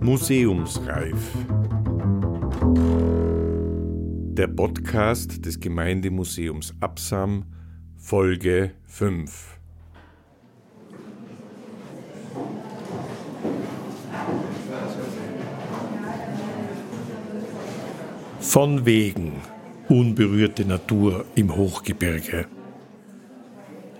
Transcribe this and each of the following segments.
Museumsreif. Der Podcast des Gemeindemuseums Absam, Folge 5. Von wegen unberührte Natur im Hochgebirge.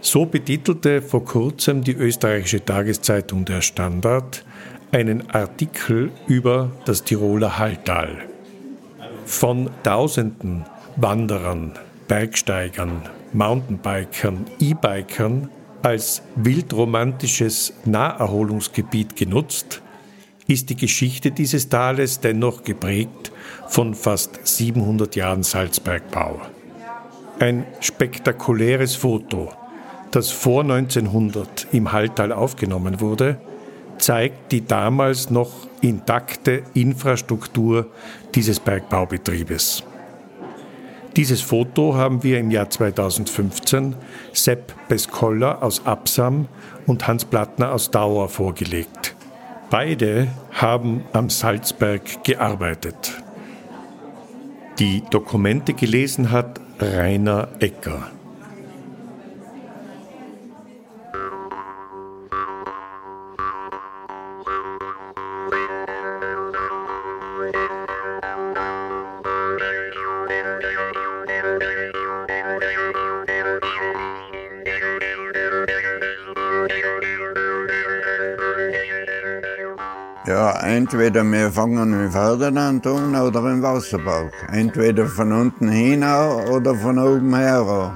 So betitelte vor kurzem die österreichische Tageszeitung Der Standard einen Artikel über das Tiroler Halltal. Von Tausenden Wanderern, Bergsteigern, Mountainbikern, E-Bikern als wildromantisches Naherholungsgebiet genutzt, ist die Geschichte dieses Tales dennoch geprägt von fast 700 Jahren Salzbergbau. Ein spektakuläres Foto, das vor 1900 im Halltal aufgenommen wurde, zeigt die damals noch intakte Infrastruktur dieses Bergbaubetriebes. Dieses Foto haben wir im Jahr 2015 Sepp Beskoller aus Absam und Hans Plattner aus Dauer vorgelegt. Beide haben am Salzberg gearbeitet. Die Dokumente gelesen hat Rainer Ecker. Entweder wir fangen mit Ferdinand an oder im Wasserpark. Entweder von unten hin oder von oben her.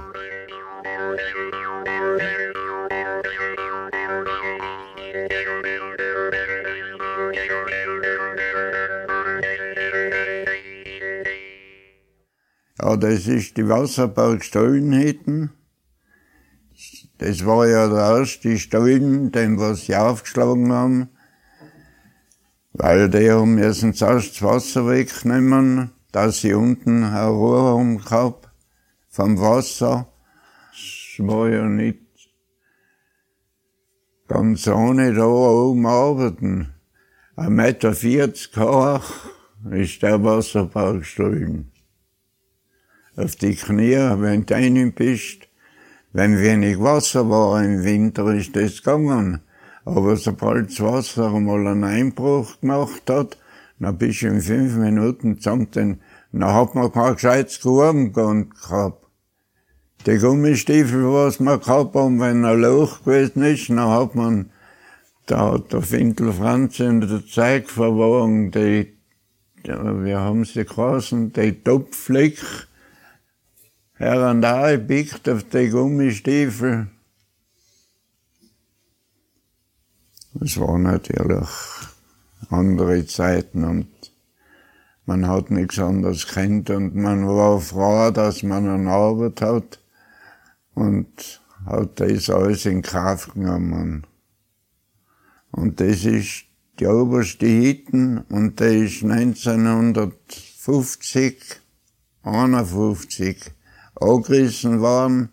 Ja, das ist die Wasserpark Stollenhütten. Das war ja der erste Stollen, den wir sie aufgeschlagen haben. Weil die müssen zuerst das Wasser wegnehmen, dass sie unten eine Ruhe gehabt vom Wasser. Es war ja nicht ganz ohne da oben arbeiten. Ein Meter vierzig hoch ist der Wasserbau gestohlen. Auf die Knie, wenn du rein bist. Wenn wenig Wasser war im Winter, ist das gegangen. Aber sobald das Wasser einmal einen Einbruch gemacht hat, dann bist du in fünf Minuten zusammen, dann hat man kein gescheites Gruben gehabt. Die Gummistiefel, was wir gehabt haben, wenn ein Loch gewesen ist, dann hat man, da hat der Fintel Franz in der Zeig verwahren, die, wir haben sie geheißen, die Topfleck, her und da gepickt auf die Gummistiefel, Es waren natürlich andere Zeiten und man hat nichts anderes kennt und man war froh, dass man eine Arbeit hat und hat das alles in Kraft genommen. Und das ist die oberste Hitten und der ist 1950, 51 angerissen worden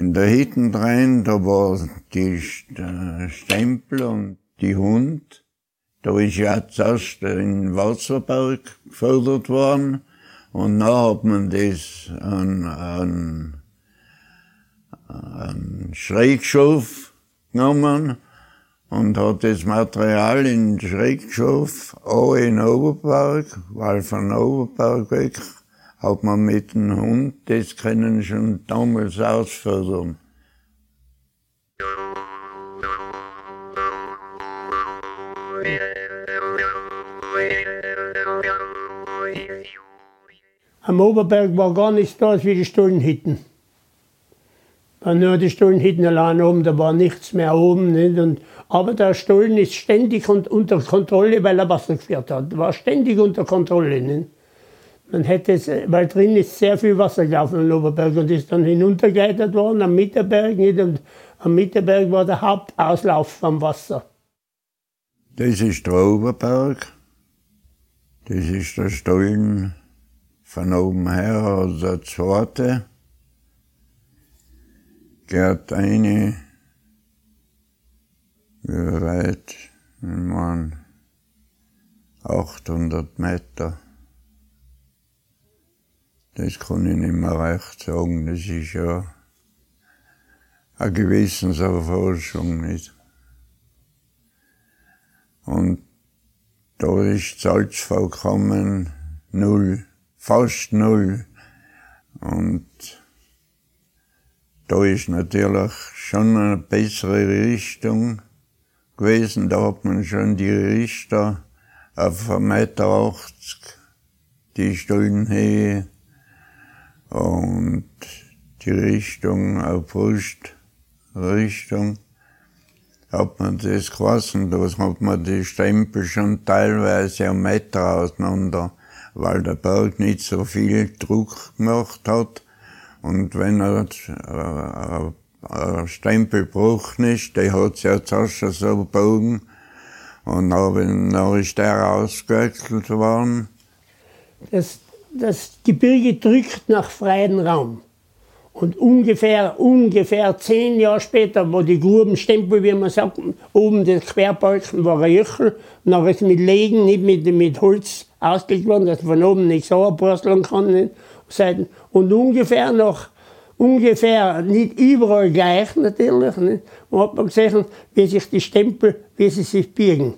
in der Hütten drin, da war die Stempel und die Hund. Da ist ja zuerst in Wasserberg gefördert worden und dann hat man das an, an, an Schrägschof genommen und hat das Material in Schrägschof auch in Oberberg, weil von Oberberg weg hat man mit dem Hund, das können schon damals ausfördern. Am Oberberg war gar nichts da wie die Stollenhütten. War nur die Stollenhütten allein oben, da war nichts mehr oben. Nicht? Und, aber der Stollen ist ständig unter Kontrolle, weil er Wasser geführt hat. War ständig unter Kontrolle. Nicht? Man hätte weil drin ist sehr viel Wasser gelaufen am Oberberg und ist dann hinuntergeleitet worden am Mitterberg. Und am Mitterberg war der Hauptauslauf vom Wasser. Das ist der Oberberg. Das ist der Stollen von oben her, also der zweite. Geht eine Wie weit? Ich meine, 800 Meter. Das kann ich nicht mehr recht sagen. Das ist ja eine Gewissenserforschung nicht. Und da ist Salz vollkommen null, fast null. Und da ist natürlich schon eine bessere Richtung gewesen. Da hat man schon die Richter auf 1,80 Meter die Stullenhöhe und die Richtung auf Brustrichtung hat man das. Da hat man die Stempel schon teilweise einen Meter auseinander, weil der Berg nicht so viel Druck gemacht hat. Und wenn er äh, ein Stempel gebrochen ist, der hat ja zuerst schon so gebogen. Und dann, dann ist der ausgeöckelt worden. Das, das Gebirge drückt nach freien Raum. Und ungefähr, ungefähr zehn Jahre später, wo die Grubenstempel, wie man sagt, oben der Querbalken war ein Jöchel, dann ist mit Legen, nicht mit, mit Holz ausgelegt worden, dass man von oben nicht so abbrursteln kann. Und ungefähr nach, ungefähr, nicht überall gleich natürlich, nicht? und hat man gesehen, wie sich die Stempel, wie sie sich biegen.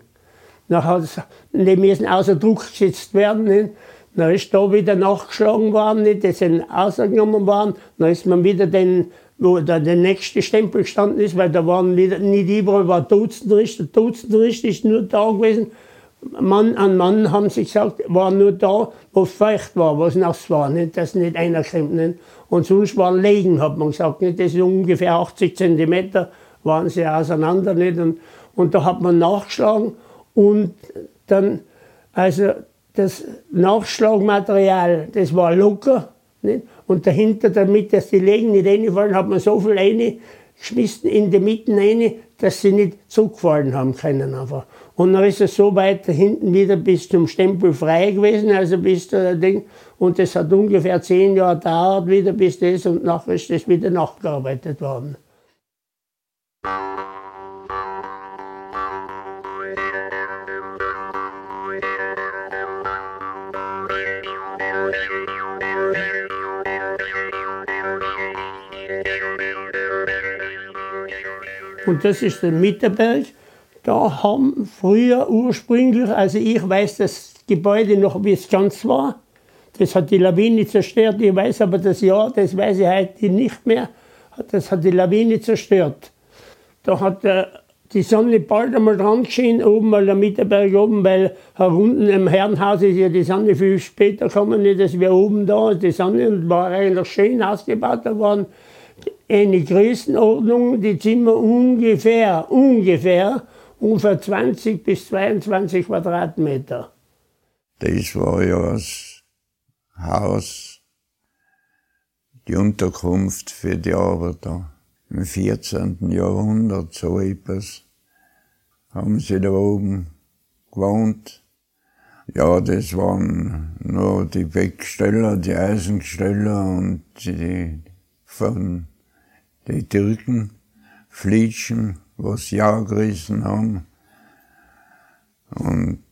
Dann die müssen außer Druck gesetzt werden. Nicht? Dann ist da wieder nachgeschlagen worden, nicht? die sind ausgenommen worden. Dann ist man wieder den, wo da der nächste Stempel gestanden ist, weil da waren wieder, nicht überall war Dutzendrichter. Dutzendrichter ist nur da gewesen. Mann an Mann haben sie gesagt, war nur da, wo feucht war, wo es nass war, nicht? dass nicht einer kommt. Nicht? Und sonst waren Legen, hat man gesagt. Nicht? Das ist ungefähr 80 Zentimeter waren sie auseinander. Nicht? Und, und da hat man nachgeschlagen und dann, also das Nachschlagmaterial, das war locker. Nicht? Und dahinter, damit dass die Legen nicht reinfallen, hat man so viel reingeschmissen in die Mitte rein, dass sie nicht zugefallen haben können einfach. Und dann ist es so weit hinten wieder bis zum Stempel frei gewesen, also bis der Ding. Und das hat ungefähr zehn Jahre gedauert wieder bis das und nachher ist das wieder nachgearbeitet worden. Und das ist der Mitterberg. Da haben früher ursprünglich, also ich weiß das Gebäude noch, wie es ganz war. Das hat die Lawine zerstört. Ich weiß aber das Jahr, das weiß ich heute nicht mehr. Das hat die Lawine zerstört. Da hat der, die Sonne bald einmal dran geschienen, oben weil der Mitterberg oben, weil unten im Herrenhaus ist ja die Sonne viel später gekommen, nicht, dass wir oben da, die Sonne und war eigentlich schön ausgebaut. Waren eine Größenordnung, die Zimmer ungefähr, ungefähr, ungefähr 20 bis 22 Quadratmeter. Das war ja das Haus, die Unterkunft für die Arbeiter. Im 14. Jahrhundert, so etwas, haben sie da oben gewohnt. Ja, das waren nur die Becksteller, die Eisengesteller und die von die Türken, Flitschen, was ja gerissen haben. Und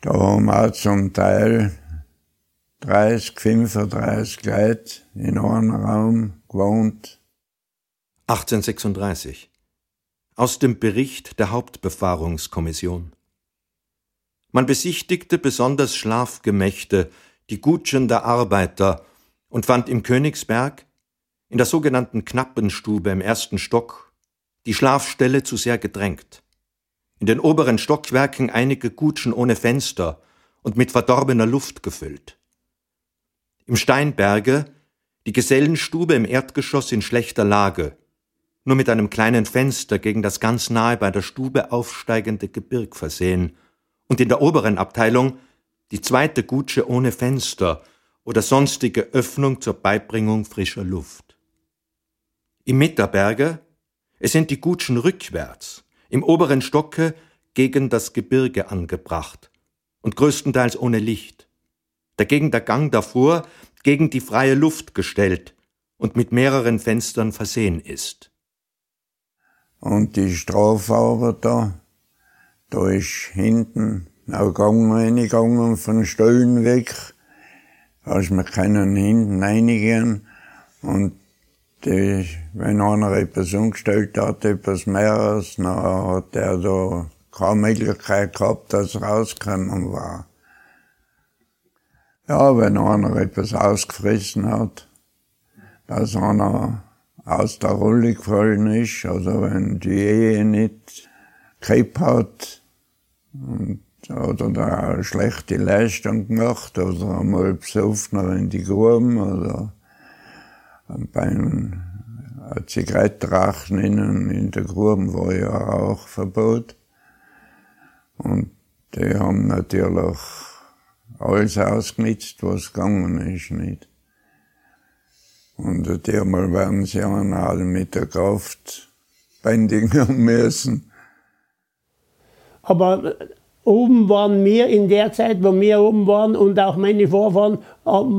da haben auch zum Teil 30, 35 Leute in einem Raum gewohnt. 1836. Aus dem Bericht der Hauptbefahrungskommission. Man besichtigte besonders Schlafgemächte, die Gutschen der Arbeiter, und fand im Königsberg in der sogenannten Knappenstube im ersten Stock die Schlafstelle zu sehr gedrängt. In den oberen Stockwerken einige Gutschen ohne Fenster und mit verdorbener Luft gefüllt. Im Steinberge die Gesellenstube im Erdgeschoss in schlechter Lage, nur mit einem kleinen Fenster gegen das ganz nahe bei der Stube aufsteigende Gebirg versehen, und in der oberen Abteilung die zweite Gutsche ohne Fenster oder sonstige Öffnung zur Beibringung frischer Luft. Im Mitterberge, es sind die Gutschen rückwärts, im oberen Stocke gegen das Gebirge angebracht und größtenteils ohne Licht. Dagegen der Gang davor gegen die freie Luft gestellt und mit mehreren Fenstern versehen ist. Und die Strafarbeit da ist hinten auch Gang reingegangen von Stollen weg. Hast wir können hinten reingehen. Und die, wenn einer etwas umgestellt hat, etwas mehr, dann hat er da keine Möglichkeit gehabt, dass rausgekommen war. Ja, wenn einer etwas ausgefressen hat, dass einer aus der Rolle gefallen ist, oder wenn die Ehe nicht gehabt hat, und, oder da schlechte Leistung gemacht, oder einmal besoffener in die Gruben, oder beim Zigarettenrauchen innen in der Gruben war ja auch Verbot. Und die haben natürlich alles ausgenutzt, was gegangen ist, nicht. Und einmal werden sie alle mit der Kraft bändigen müssen. Aber oben waren wir in der Zeit, wo wir oben waren und auch meine Vorfahren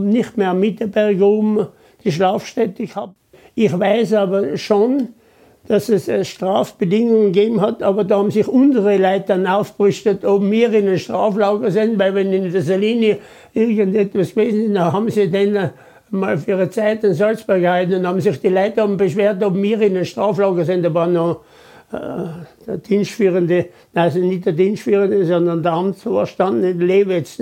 nicht mehr mit der Berg oben die Schlafstätte gehabt. Ich weiß aber schon, dass es äh, Strafbedingungen gegeben hat, aber da haben sich unsere Leute dann aufbrüstet, ob wir in ein Straflager sind, weil wenn in der Saline irgendetwas gewesen ist, dann haben sie dann äh, mal für ihre Zeit in Salzburg gehalten und haben sich die Leute haben beschwert, ob wir in ein Straflager sind. Da war noch äh, der Dienstführende, also nicht der Dienstführende, sondern der Amtsvorstand in Lewitz.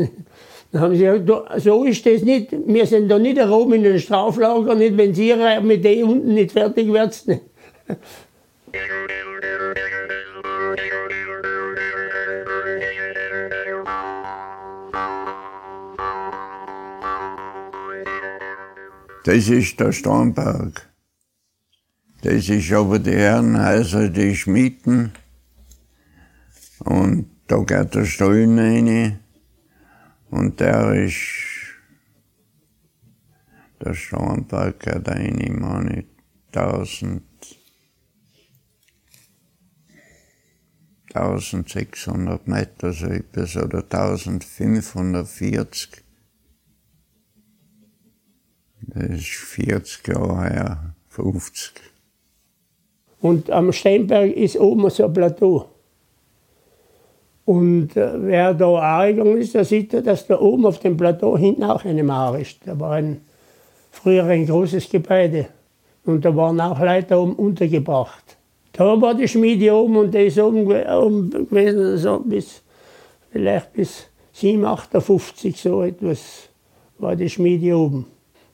Dann haben sie gesagt, so ist das nicht. Wir sind da nicht oben in den Straflager, nicht, wenn Sie mit denen unten nicht fertig werdet. Das ist der Stornberg. Das ist aber die Herrenhäuser, die Schmieden. Und da geht der Stollen rein. Und der ist, der Stornberg hat eine, meine, 1000, 1600 Meter, so etwas, oder 1540. Das ist 40 Jahre her, 50. Und am Steinberg ist oben so ein Plateau. Und äh, wer da angegangen ist, der sieht, dass da oben auf dem Plateau hinten auch eine Mauer ist. Da war ein, früher ein großes Gebäude. Und da waren auch Leute oben untergebracht. Da war die Schmiede oben und die ist oben, oben gewesen, so bis, vielleicht bis 7, 58, so etwas war die Schmiede oben.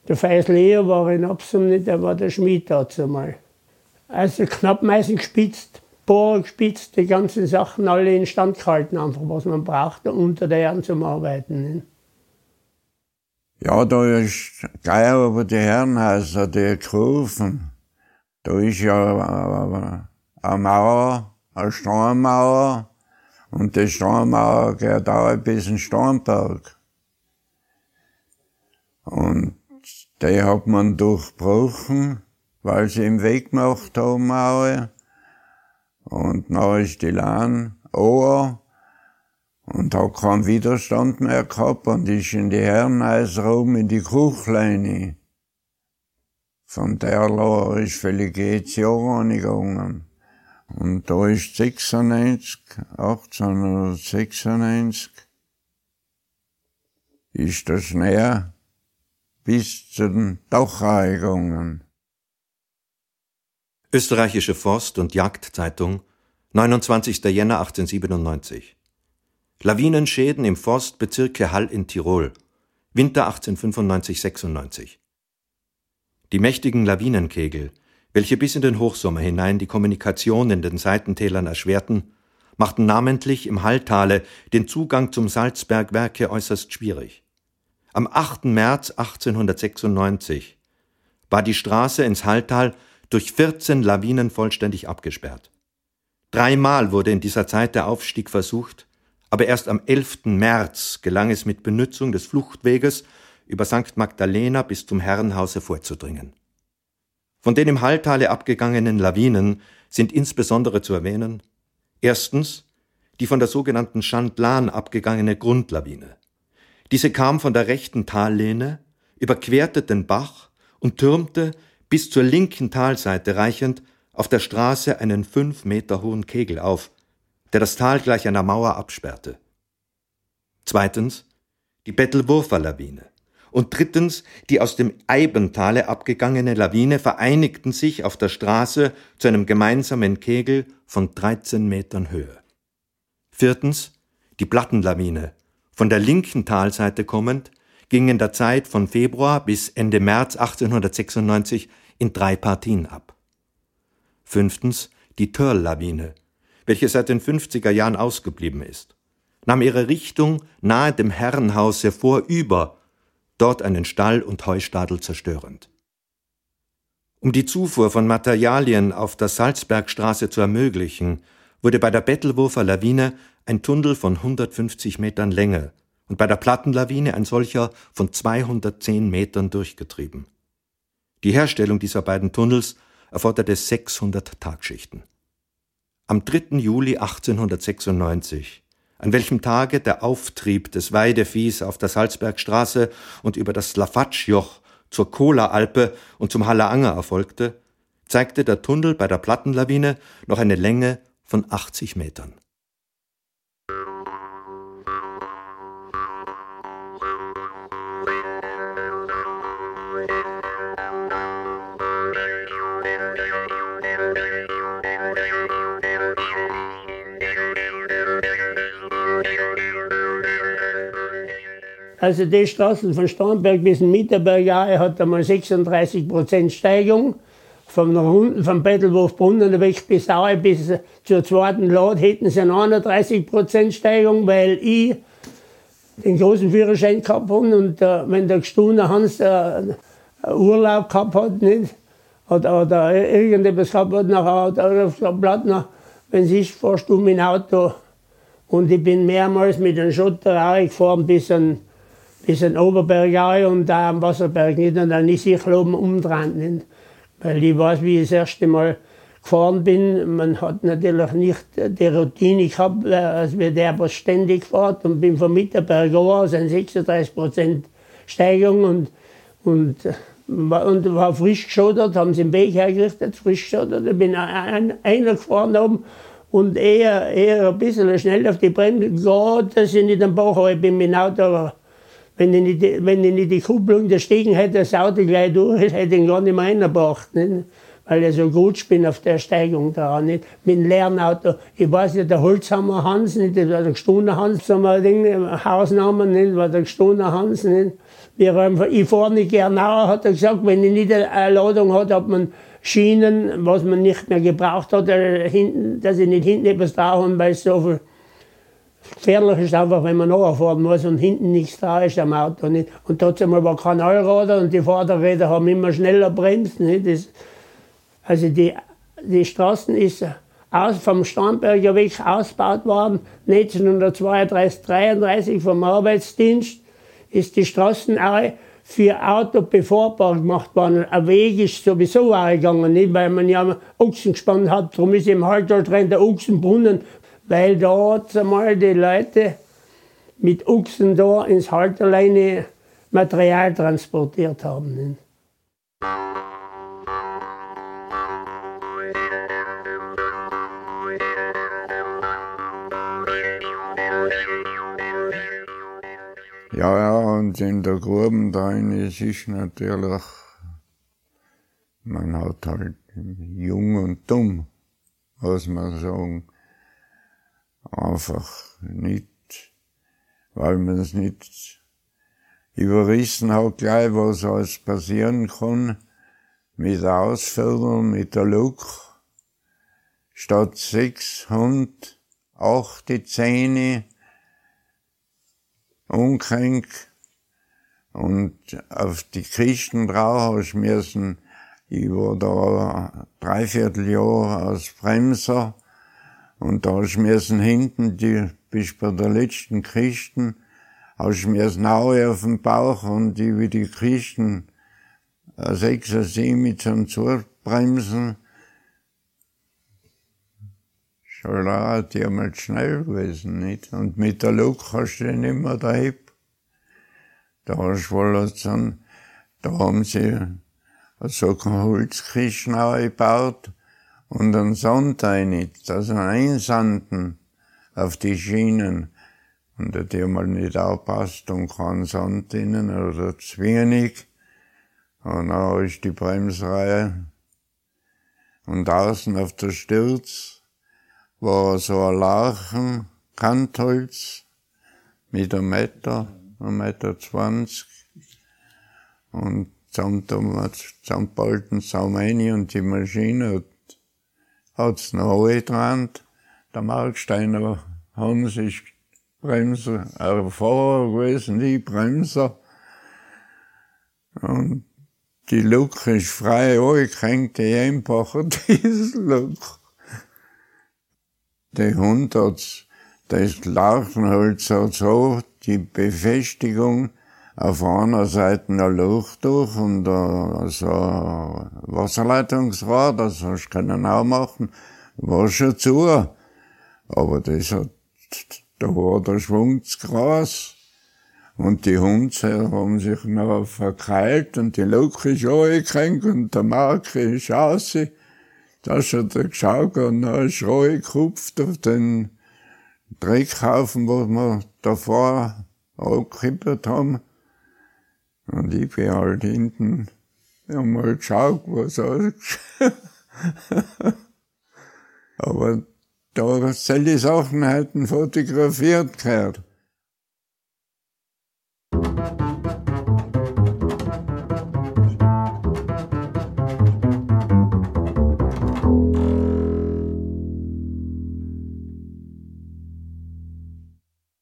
Der Feis Leo war in Absum nicht, der war der Schmied dazu mal. Also Knappmeisen gespitzt, Bohrer gespitzt, die ganzen Sachen alle in Stand gehalten, einfach was man brauchte, unter der Erde zum Arbeiten. Ne? Ja, da ist geil über die Herrenhäuser, die gerufen. Da ist ja eine Mauer, eine Steinmauer, und die Steinmauer geht auch bis in Steinberg. Und die hat man durchbrochen, weil sie im Weg gemacht haben, Mauer. Und Lahn Ohr und hat keinen Widerstand mehr gehabt und ist in die Herrenhäuser oben in die Kuchleine. Von der Lahr ist Jahre angegangen. Und da ist 96, 1896, ist das näher bis zu den Dachau gegangen. Österreichische Forst- und Jagdzeitung, 29. Jänner 1897. Lawinenschäden im Forstbezirke Hall in Tirol, Winter 1895-96. Die mächtigen Lawinenkegel, welche bis in den Hochsommer hinein die Kommunikation in den Seitentälern erschwerten, machten namentlich im Halltale den Zugang zum Salzbergwerke äußerst schwierig. Am 8. März 1896 war die Straße ins Halltal durch 14 Lawinen vollständig abgesperrt. Dreimal wurde in dieser Zeit der Aufstieg versucht, aber erst am 11. März gelang es mit Benutzung des Fluchtweges über St. Magdalena bis zum Herrenhause vorzudringen. Von den im Halltale abgegangenen Lawinen sind insbesondere zu erwähnen erstens die von der sogenannten Chandlan abgegangene Grundlawine. Diese kam von der rechten Tallehne, überquerte den Bach und türmte bis zur linken Talseite reichend auf der Straße einen fünf Meter hohen Kegel auf, der das Tal gleich einer Mauer absperrte. Zweitens die Bettelwurfer Lawine. Und drittens die aus dem Eibentale abgegangene Lawine vereinigten sich auf der Straße zu einem gemeinsamen Kegel von 13 Metern Höhe. Viertens die Plattenlawine, von der linken Talseite kommend, ging in der Zeit von Februar bis Ende März 1896 in drei Partien ab. Fünftens die Törl-Lawine, welche seit den 50er Jahren ausgeblieben ist, nahm ihre Richtung nahe dem Herrenhaus hervorüber, dort einen Stall und Heustadel zerstörend. Um die Zufuhr von Materialien auf der Salzbergstraße zu ermöglichen, wurde bei der Bettelwurfer Lawine ein Tunnel von 150 Metern Länge und bei der Plattenlawine ein solcher von 210 Metern durchgetrieben. Die Herstellung dieser beiden Tunnels erforderte 600 Tagschichten. Am 3. Juli 1896, an welchem Tage der Auftrieb des Weideviehs auf der Salzbergstraße und über das Slafatschjoch zur Kola-Alpe und zum Halleranger erfolgte, zeigte der Tunnel bei der Plattenlawine noch eine Länge von 80 Metern. Also die Straßen von Starnberg bis Mitterberg hat einmal 36 Prozent Steigung. Vom, vom Bettelwurfbrunnen weg bis Aue bis zur zweiten Lade hätten sie eine 31 Prozent Steigung, weil ich den großen Führerschein gehabt habe und äh, wenn der Gestune Hans äh, Urlaub gehabt hat, nicht? Oder, oder irgendetwas gehabt hat, nachher hat er gesagt, wenn es ist, fahrst du dem Auto. Und ich bin mehrmals mit dem Schotter gefahren bis an bis in Oberberg und da am Wasserberg nicht und dann ist ich oben umdrehen. Nicht? Weil ich weiß, wie ich das erste Mal gefahren bin, man hat natürlich nicht die Routine gehabt, als wir der was ständig fährt und bin vom Mitterberg an, sind 36 Prozent Steigung und, und, und war frisch geschottert, haben sie den Weg hergerichtet, frisch geschottert. Ich bin ein, einer gefahren oben und eher, eher ein bisschen schnell auf die Bremse, Gott, dass ich nicht am Bach bin dem Auto, wenn ich nicht, wenn ich nicht die Kupplung der Stegen hätte, das Auto gleich durch, hätte ich ihn gar nicht mehr reingebracht. Nicht? Weil ich so gut bin auf der Steigung da. Nicht? Mit dem leeren Auto. Ich weiß nicht, der Holzhammer Hans, nicht? das war der Gestohner Hans, so ein Ding, Hausnamen, nicht? war der Gestohner Hans. Nicht? Wir einfach, ich fahre nicht Gernauer, hat er gesagt, wenn ich nicht eine Ladung hat, hat man Schienen, was man nicht mehr gebraucht hat, äh, hinten, dass ich nicht hinten etwas da habe, weil es so viel Gefährlich ist einfach, wenn man nachfahren muss und hinten nichts da ist am Auto. Nicht? Und trotzdem war kein Allrader und die Vorderräder haben immer schneller? Das, also die, die Straßen ist aus, vom Starnberger Weg ausgebaut worden. 1932, 33 vom Arbeitsdienst ist die Straßen auch für Auto befahrbar gemacht worden. Ein Weg ist sowieso auch gegangen, nicht? weil man ja Ochsen gespannt hat. Darum ist im Halter drin der Ochsenbrunnen weil da einmal die Leute mit Ochsen da ins Halterleine Material transportiert haben. Ja, ja, und in der Gruben ist es natürlich, man hat halt jung und dumm, muss man sagen einfach nicht, weil man es nicht überrissen hat gleich, was alles passieren kann, mit der Ausführung, mit der Look. Statt sechs Hund, acht die Zähne, umkränkt. Und auf die Kisten drauf hast müssen, ich war da dreiviertel Jahr als Bremser, und da hast du müssen hinten, die, bis bei der letzten Christen, hast du müssen Naue auf dem Bauch und die wie die Christen, äh, sechs oder sieben zum Zubremsen. Schon auch, die haben halt schnell gewesen, nicht? Und mit der Lok hast du den immer da heb. Da hast du wohl so, da haben sie so eine Holzkisten auch gebaut und einen Sand rein, also einsanden auf die Schienen. Und der die mal nicht aufpasst und keinen Sand drinnen oder zu wenig. Und dann ist die Bremsreihe. Und außen auf der Sturz war so ein Lachen, Kantholz, mit einem Meter, einem Meter zwanzig. Und zusammenbalten Saum rein und die Maschine hat's noch angetrennt. Der Marksteiner Hans ist Bremser, ein Fahrer gewesen, die Bremser. Und die Luk ist frei angehängt, die einfache Dieselluk. Der Hund hat das Lachenholz hat so die Befestigung auf einer Seite ein Loch durch und äh, so ein Wasserleitungsrad, das hast du können auch machen, war schon zu. Aber das hat, da war der Schwung zu groß. Und die Hunde haben sich noch verkeilt und die Luke ist angehängt und der Mark ist raus. Da hat er geschaut und dann ist er gekupft auf den Dreckhaufen, wo wir davor angekippert haben. Und ich bin halt hinten, einmal geschaut, was alles. Aber da solche Sachen hätten fotografiert gehört.